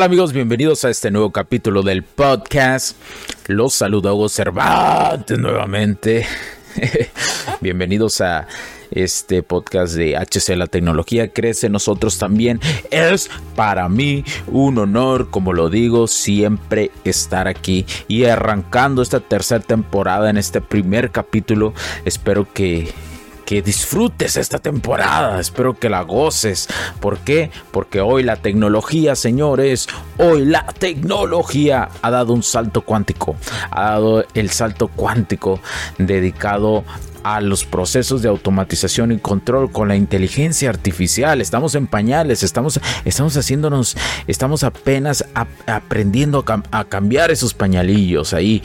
Amigos? Bienvenidos a este nuevo capítulo del podcast. Los saludo Hugo Cervantes nuevamente. Bienvenidos a este podcast de HC La Tecnología Crece Nosotros también. Es para mí un honor, como lo digo, siempre estar aquí y arrancando esta tercera temporada en este primer capítulo. Espero que disfrutes esta temporada. Espero que la goces. ¿Por qué? Porque hoy la tecnología, señores, hoy la tecnología ha dado un salto cuántico. Ha dado el salto cuántico dedicado a los procesos de automatización y control con la inteligencia artificial. Estamos en pañales, estamos, estamos haciéndonos, estamos apenas aprendiendo a, cambiar esos pañalillos ahí.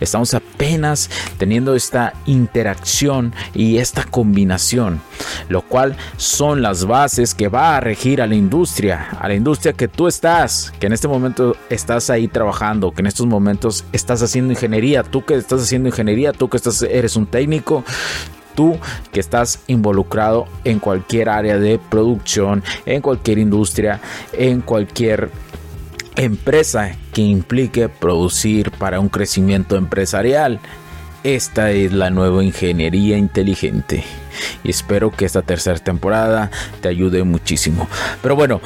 Estamos apenas teniendo esta interacción y esta combinación, lo cual son las bases que va a regir a la industria, a la industria que tú estás, que en este momento estás ahí trabajando, que en estos momentos estás haciendo ingeniería, tú que estás haciendo ingeniería, tú que estás, eres un técnico tú que estás involucrado en cualquier área de producción, en cualquier industria, en cualquier empresa que implique producir para un crecimiento empresarial. Esta es la nueva ingeniería inteligente y espero que esta tercera temporada te ayude muchísimo. Pero bueno,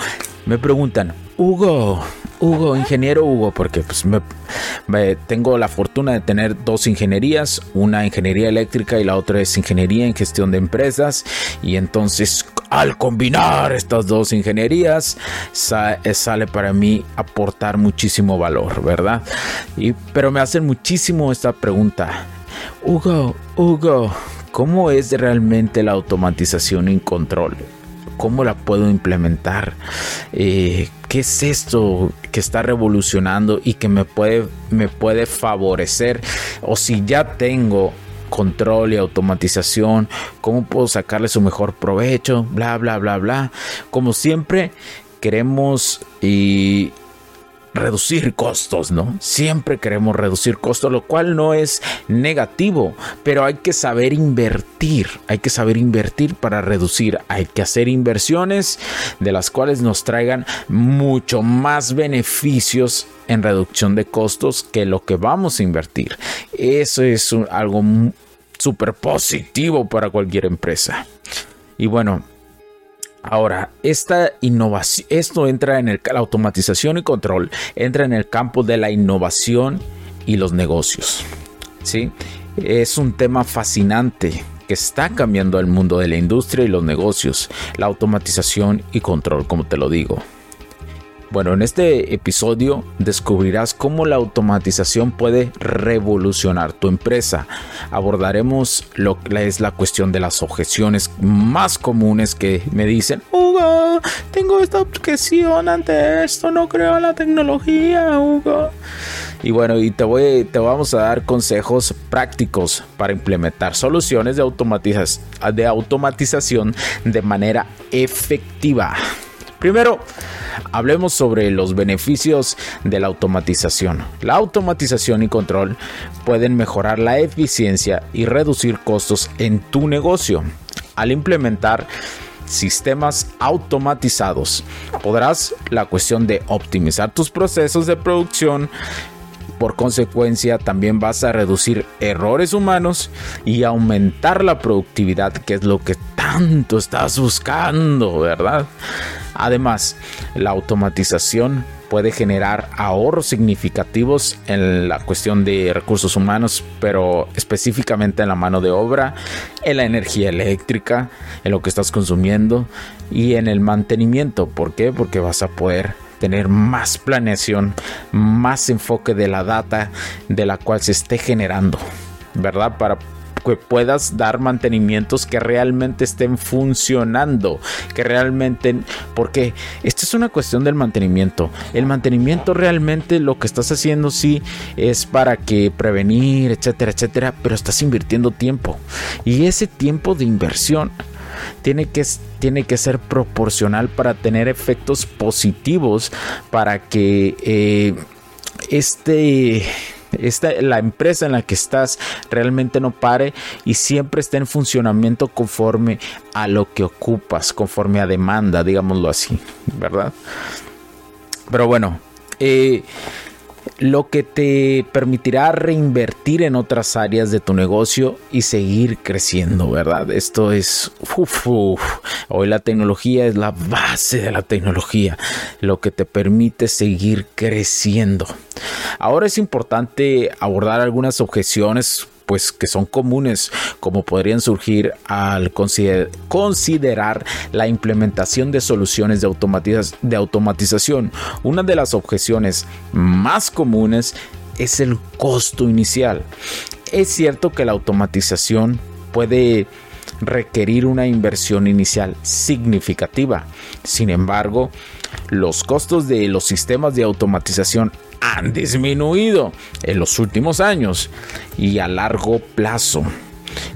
me preguntan, Hugo, Hugo, ingeniero Hugo, porque pues me, tengo la fortuna de tener dos ingenierías, una ingeniería eléctrica y la otra es ingeniería en gestión de empresas. Y entonces al combinar estas dos ingenierías eh, sale para mí aportar muchísimo valor, ¿verdad? Y, pero me hacen muchísimo esta pregunta. Hugo, Hugo, ¿cómo es realmente la automatización en control? ¿Cómo la puedo implementar? Eh, ¿Qué es esto que está revolucionando y que me puede, me puede favorecer? O si ya tengo control y automatización, cómo puedo sacarle su mejor provecho, bla, bla, bla, bla. Como siempre, queremos y reducir costos, ¿no? Siempre queremos reducir costos, lo cual no es negativo, pero hay que saber invertir, hay que saber invertir para reducir, hay que hacer inversiones de las cuales nos traigan mucho más beneficios en reducción de costos que lo que vamos a invertir. Eso es algo súper positivo para cualquier empresa. Y bueno, Ahora, esta innovación, esto entra en el, la automatización y control, entra en el campo de la innovación y los negocios. ¿sí? Es un tema fascinante que está cambiando el mundo de la industria y los negocios, la automatización y control, como te lo digo. Bueno, en este episodio descubrirás cómo la automatización puede revolucionar tu empresa. Abordaremos lo que es la cuestión de las objeciones más comunes que me dicen, Hugo, tengo esta objeción ante esto, no creo en la tecnología, Hugo. Y bueno, y te voy, te vamos a dar consejos prácticos para implementar soluciones de, de automatización de manera efectiva. Primero, hablemos sobre los beneficios de la automatización. La automatización y control pueden mejorar la eficiencia y reducir costos en tu negocio. Al implementar sistemas automatizados, podrás la cuestión de optimizar tus procesos de producción, por consecuencia, también vas a reducir errores humanos y aumentar la productividad, que es lo que tanto estás buscando, ¿verdad? Además, la automatización puede generar ahorros significativos en la cuestión de recursos humanos, pero específicamente en la mano de obra, en la energía eléctrica, en lo que estás consumiendo y en el mantenimiento. ¿Por qué? Porque vas a poder tener más planeación, más enfoque de la data de la cual se esté generando, ¿verdad? Para que puedas dar mantenimientos que realmente estén funcionando, que realmente, porque esto es una cuestión del mantenimiento. El mantenimiento realmente lo que estás haciendo sí es para que prevenir, etcétera, etcétera, pero estás invirtiendo tiempo. Y ese tiempo de inversión tiene que, tiene que ser proporcional para tener efectos positivos para que eh, este esta, la empresa en la que estás realmente no pare y siempre esté en funcionamiento conforme a lo que ocupas, conforme a demanda, digámoslo así, ¿verdad? Pero bueno, eh, lo que te permitirá reinvertir en otras áreas de tu negocio y seguir creciendo, ¿verdad? Esto es, hoy la tecnología es la base de la tecnología, lo que te permite seguir creciendo. Ahora es importante abordar algunas objeciones pues que son comunes como podrían surgir al considerar la implementación de soluciones de, de automatización. Una de las objeciones más comunes es el costo inicial. Es cierto que la automatización puede requerir una inversión inicial significativa. Sin embargo, los costos de los sistemas de automatización han disminuido en los últimos años y a largo plazo.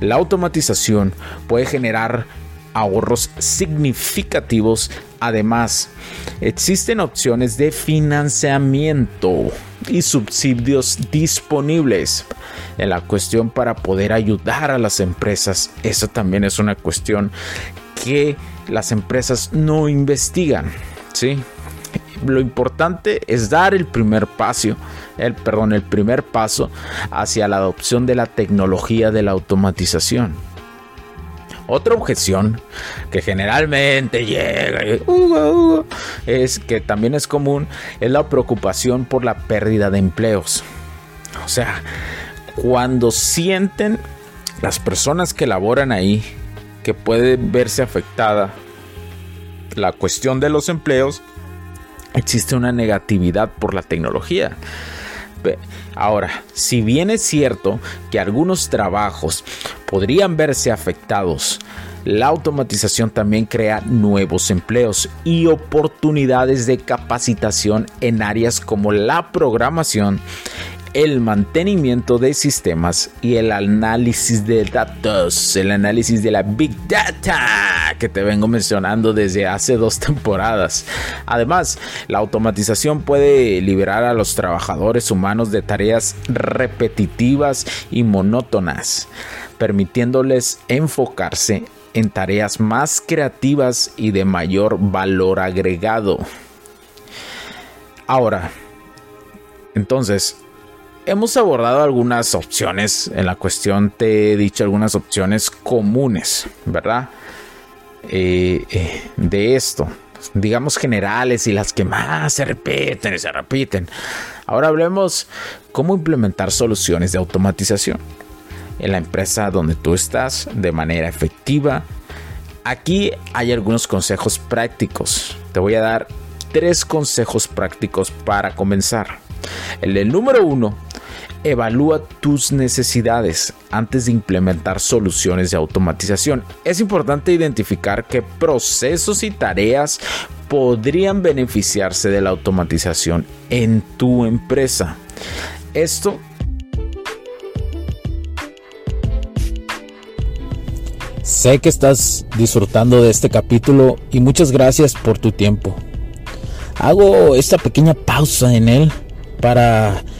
La automatización puede generar ahorros significativos. Además, existen opciones de financiamiento y subsidios disponibles en la cuestión para poder ayudar a las empresas. Eso también es una cuestión que las empresas no investigan. ¿sí? Lo importante es dar el primer paso, el, perdón, el primer paso hacia la adopción de la tecnología de la automatización. Otra objeción que generalmente llega uh, uh, uh, es que también es común la preocupación por la pérdida de empleos. O sea, cuando sienten las personas que laboran ahí que puede verse afectada la cuestión de los empleos, existe una negatividad por la tecnología. Ahora, si bien es cierto que algunos trabajos podrían verse afectados, la automatización también crea nuevos empleos y oportunidades de capacitación en áreas como la programación, el mantenimiento de sistemas y el análisis de datos, el análisis de la Big Data que te vengo mencionando desde hace dos temporadas. Además, la automatización puede liberar a los trabajadores humanos de tareas repetitivas y monótonas, permitiéndoles enfocarse en tareas más creativas y de mayor valor agregado. Ahora, entonces, hemos abordado algunas opciones en la cuestión, te he dicho algunas opciones comunes, ¿verdad? Eh, eh, de esto, digamos generales y las que más se repiten y se repiten. Ahora hablemos cómo implementar soluciones de automatización en la empresa donde tú estás de manera efectiva. Aquí hay algunos consejos prácticos. Te voy a dar tres consejos prácticos para comenzar. El del número uno Evalúa tus necesidades antes de implementar soluciones de automatización. Es importante identificar qué procesos y tareas podrían beneficiarse de la automatización en tu empresa. Esto Sé que estás disfrutando de este capítulo y muchas gracias por tu tiempo. Hago esta pequeña pausa en él para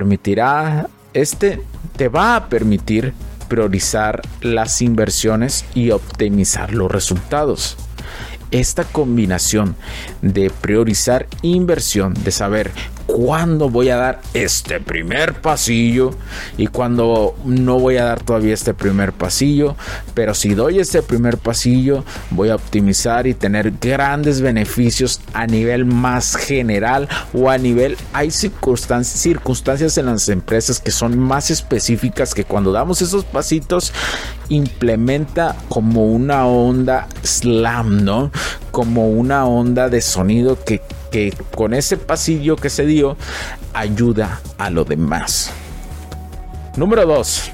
Permitirá, este te va a permitir priorizar las inversiones y optimizar los resultados. Esta combinación de priorizar inversión, de saber cuándo voy a dar este primer pasillo y cuándo no voy a dar todavía este primer pasillo. Pero si doy este primer pasillo, voy a optimizar y tener grandes beneficios a nivel más general o a nivel... Hay circunstancias, circunstancias en las empresas que son más específicas que cuando damos esos pasitos implementa como una onda slam, ¿no? Como una onda de sonido que que con ese pasillo que se dio ayuda a lo demás. Número 2.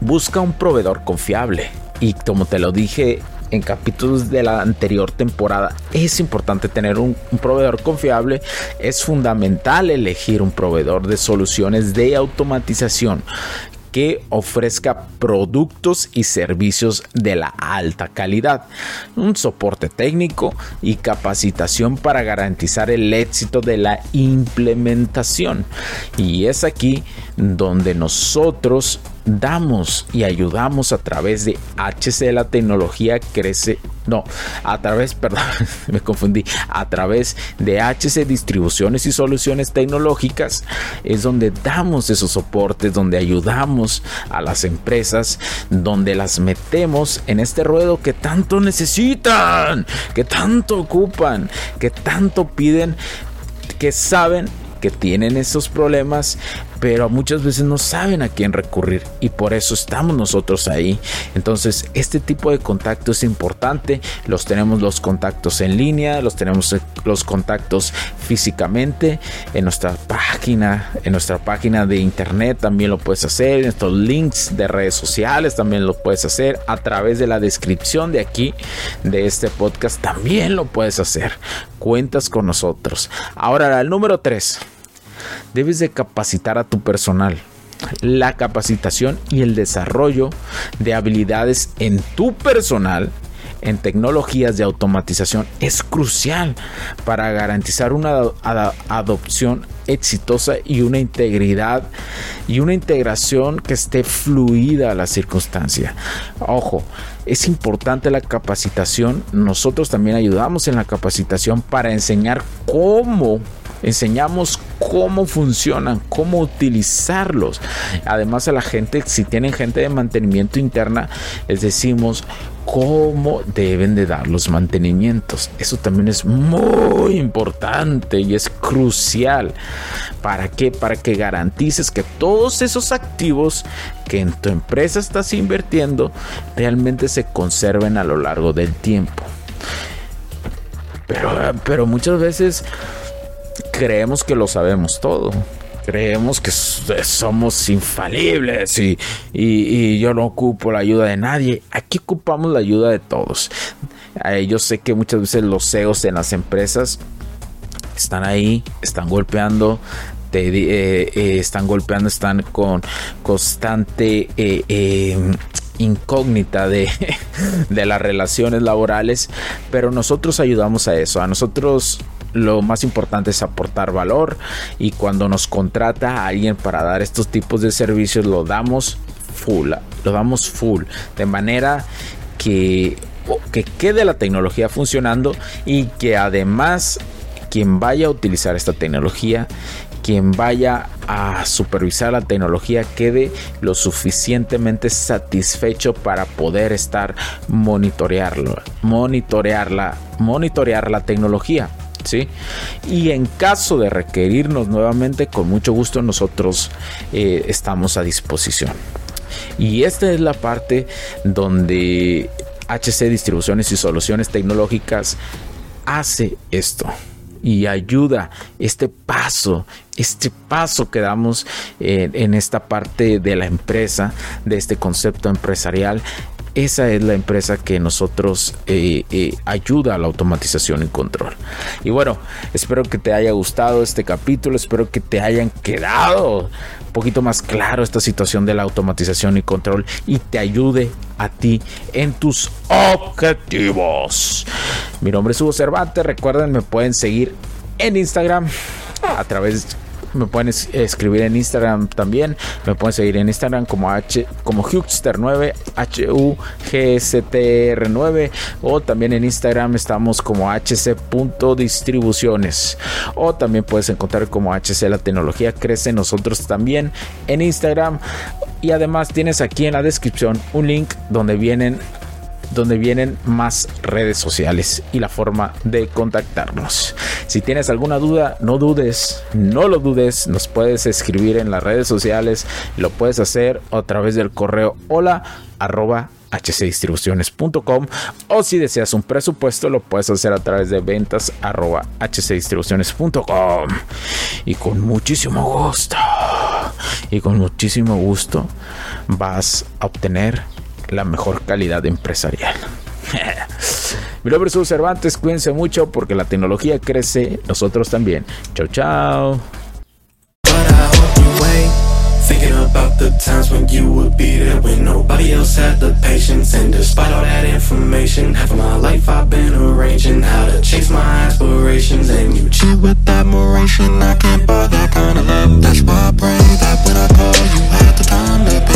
Busca un proveedor confiable. Y como te lo dije en capítulos de la anterior temporada, es importante tener un, un, proveedor confiable. Es fundamental elegir un proveedor de soluciones de automatización que ofrezca productos y servicios de la alta calidad, un soporte técnico y capacitación para garantizar el éxito de la implementación. Y es aquí donde nosotros damos y ayudamos a través de HC la tecnología crece no a través perdón me confundí a través de HC distribuciones y soluciones tecnológicas es donde damos esos soportes donde ayudamos a las empresas donde las metemos en este ruedo que tanto necesitan que tanto ocupan que tanto piden que saben que tienen esos problemas, pero muchas veces no saben a quién recurrir y por eso estamos nosotros ahí. Entonces, este tipo de contacto es importante. Los tenemos los contactos en línea, los tenemos los contactos físicamente en nuestra página, en nuestra página de internet también lo puedes hacer, en estos links de redes sociales también lo puedes hacer a través de la descripción de aquí de este podcast también lo puedes hacer. Cuentas con nosotros. Ahora, el número 3 debes de capacitar a tu personal. La capacitación y el desarrollo de habilidades en tu personal en tecnologías de automatización es crucial para garantizar una adopción exitosa y una integridad y una integración que esté fluida a la circunstancia. Ojo, es importante la capacitación. Nosotros también ayudamos en la capacitación para enseñar cómo enseñamos cómo funcionan, cómo utilizarlos. Además a la gente, si tienen gente de mantenimiento interna, les decimos cómo deben de dar los mantenimientos. Eso también es muy importante y es crucial. ¿Para qué? Para que garantices que todos esos activos que en tu empresa estás invirtiendo realmente se conserven a lo largo del tiempo. Pero, pero muchas veces creemos que lo sabemos todo. Creemos que somos infalibles y, yo no ocupo la ayuda de nadie. Aquí ocupamos la ayuda de todos. yo sé que muchas veces los CEOs en las empresas están ahí, están golpeando, eh, eh, están golpeando, están con constante eh, incógnita de, de, las relaciones laborales, pero nosotros ayudamos a eso. A nosotros lo más importante es aportar valor y cuando nos contrata a alguien para dar estos tipos de servicios lo damos full, lo damos full, de manera que, que quede la tecnología funcionando y que además quien vaya a utilizar esta tecnología quien vaya a supervisar la tecnología quede lo suficientemente satisfecho para poder estar monitorearlo, monitorear la tecnología. ¿Sí? Y en caso de requerirnos nuevamente, con mucho gusto nosotros eh, estamos a disposición. Y esta es la parte donde HC Distribuciones y Soluciones Tecnológicas hace esto y ayuda este paso, este paso que damos en, esta parte de la empresa, de este concepto empresarial. Esa es la empresa que nosotros eh, eh, ayuda a la automatización y control. Y bueno, espero que te haya gustado este capítulo, espero que te hayan quedado un poquito más claro esta situación de la automatización y control y te ayude a ti en tus objetivos. Mi nombre es Hugo Cervantes. Recuerden, me pueden seguir en Instagram a través me pueden escribir en Instagram también. Me pueden seguir en Instagram como H como Hugster9, H U G S T R 9 o también en Instagram estamos como hc.distribuciones o también puedes encontrar como HC la tecnología crece nosotros también en Instagram y además tienes aquí en la descripción un link donde vienen donde vienen más redes sociales y la forma de contactarnos. Si tienes alguna duda, no dudes, no lo dudes, nos puedes escribir en las redes sociales, lo puedes hacer a través del correo hola o si deseas un presupuesto lo puedes hacer a través de ventas arroba hcdistribuciones.com y con muchísimo gusto y con muchísimo gusto vas a obtener la mejor calidad empresarial. Mi nombre es Cervantes, cuídense mucho porque la tecnología crece, nosotros también. Chao, chao. Thinking about the times when you would be there when nobody else had the patience. And despite all that information, half of my life I've been arranging how to chase my aspirations. And you cheat with admiration. I can't buy that kind of love. That's why I pray that when I call, you had the time to pick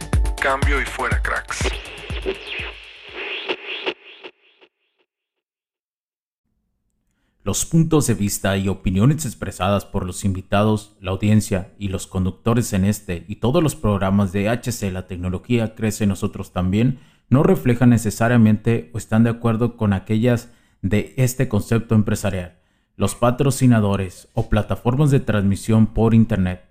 Cambio y fuera, cracks. Los puntos de vista y opiniones expresadas por los invitados, la audiencia y los conductores en este y todos los programas de HC La Tecnología Crece Nosotros también no reflejan necesariamente o están de acuerdo con aquellas de este concepto empresarial, los patrocinadores o plataformas de transmisión por Internet.